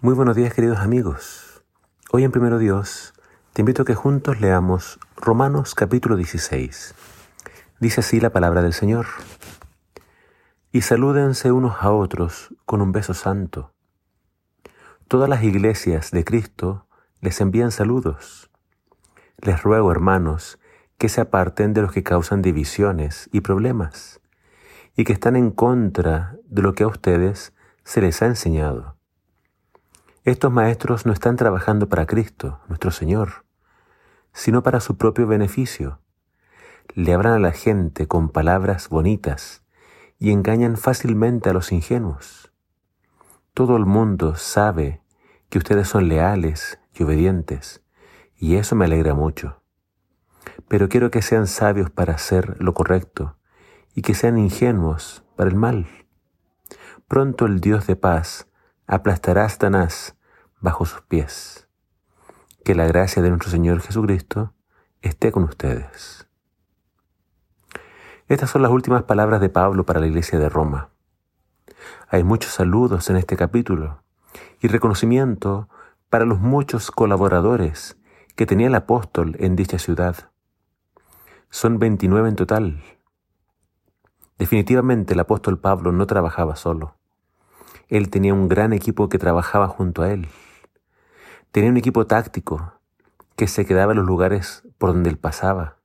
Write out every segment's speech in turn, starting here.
Muy buenos días queridos amigos. Hoy en Primero Dios te invito a que juntos leamos Romanos capítulo 16. Dice así la palabra del Señor. Y salúdense unos a otros con un beso santo. Todas las iglesias de Cristo les envían saludos. Les ruego, hermanos, que se aparten de los que causan divisiones y problemas y que están en contra de lo que a ustedes se les ha enseñado. Estos maestros no están trabajando para Cristo, nuestro Señor, sino para su propio beneficio. Le hablan a la gente con palabras bonitas y engañan fácilmente a los ingenuos. Todo el mundo sabe que ustedes son leales y obedientes, y eso me alegra mucho. Pero quiero que sean sabios para hacer lo correcto y que sean ingenuos para el mal. Pronto el Dios de paz aplastará a Satanás bajo sus pies. Que la gracia de nuestro Señor Jesucristo esté con ustedes. Estas son las últimas palabras de Pablo para la iglesia de Roma. Hay muchos saludos en este capítulo y reconocimiento para los muchos colaboradores que tenía el apóstol en dicha ciudad. Son 29 en total. Definitivamente el apóstol Pablo no trabajaba solo. Él tenía un gran equipo que trabajaba junto a él. Tenía un equipo táctico que se quedaba en los lugares por donde él pasaba.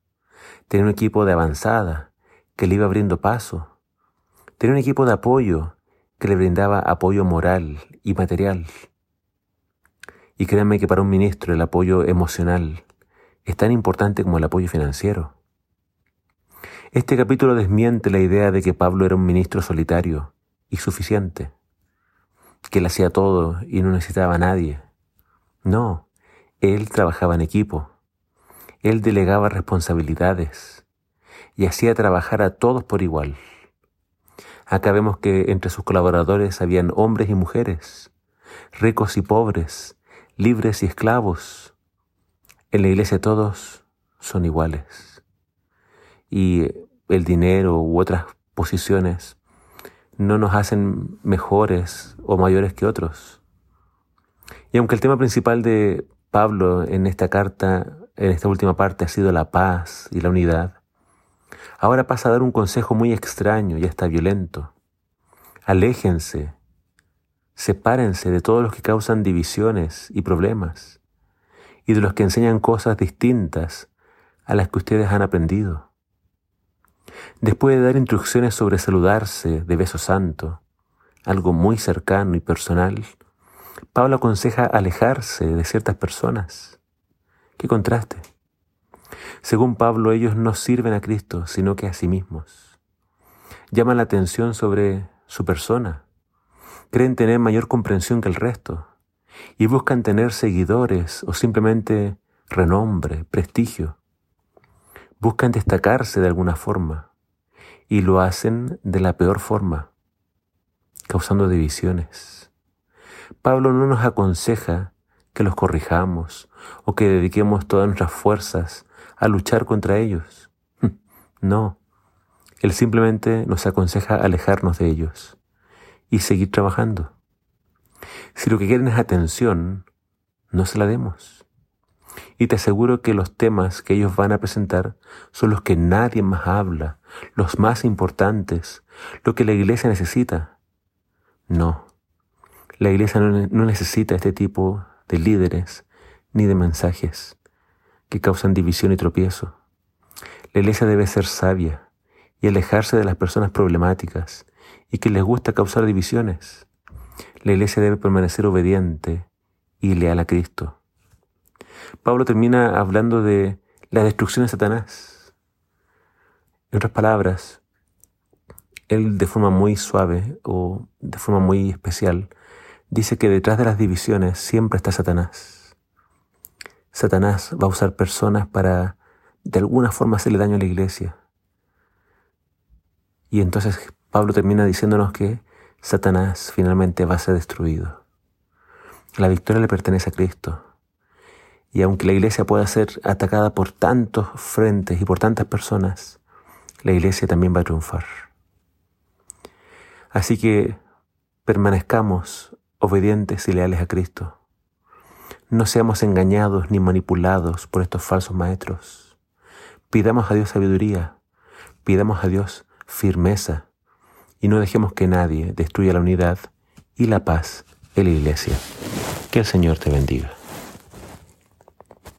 Tenía un equipo de avanzada que le iba abriendo paso. Tenía un equipo de apoyo que le brindaba apoyo moral y material. Y créanme que para un ministro el apoyo emocional es tan importante como el apoyo financiero. Este capítulo desmiente la idea de que Pablo era un ministro solitario y suficiente, que él hacía todo y no necesitaba a nadie. No, él trabajaba en equipo. Él delegaba responsabilidades y hacía trabajar a todos por igual. Acá vemos que entre sus colaboradores habían hombres y mujeres, ricos y pobres, libres y esclavos. En la iglesia todos son iguales. Y el dinero u otras posiciones no nos hacen mejores o mayores que otros. Y aunque el tema principal de Pablo en esta carta, en esta última parte, ha sido la paz y la unidad, ahora pasa a dar un consejo muy extraño y hasta violento. Aléjense, sepárense de todos los que causan divisiones y problemas, y de los que enseñan cosas distintas a las que ustedes han aprendido. Después de dar instrucciones sobre saludarse de beso santo, algo muy cercano y personal, Pablo aconseja alejarse de ciertas personas. Qué contraste. Según Pablo, ellos no sirven a Cristo, sino que a sí mismos. Llaman la atención sobre su persona. Creen tener mayor comprensión que el resto y buscan tener seguidores o simplemente renombre, prestigio. Buscan destacarse de alguna forma y lo hacen de la peor forma, causando divisiones. Pablo no nos aconseja que los corrijamos o que dediquemos todas nuestras fuerzas a luchar contra ellos. No, Él simplemente nos aconseja alejarnos de ellos y seguir trabajando. Si lo que quieren es atención, no se la demos. Y te aseguro que los temas que ellos van a presentar son los que nadie más habla, los más importantes, lo que la iglesia necesita. No, la iglesia no, necesita este tipo de líderes ni de mensajes que causan división y tropiezo. La iglesia debe ser sabia y alejarse de las personas problemáticas y que les gusta causar divisiones. La iglesia debe permanecer obediente y leal a Cristo. Pablo termina hablando de la destrucción de Satanás. En otras palabras, él de forma muy suave o de forma muy especial dice que detrás de las divisiones siempre está Satanás. Satanás va a usar personas para de alguna forma hacerle daño a la iglesia. Y entonces Pablo termina diciéndonos que Satanás finalmente va a ser destruido. La victoria le pertenece a Cristo. Y aunque la iglesia pueda ser atacada por tantos frentes y por tantas personas, la iglesia también va a triunfar. Así que permanezcamos obedientes y leales a Cristo. No seamos engañados ni manipulados por estos falsos maestros. Pidamos a Dios sabiduría, pidamos a Dios firmeza y no dejemos que nadie destruya la unidad y la paz en la iglesia. Que el Señor te bendiga.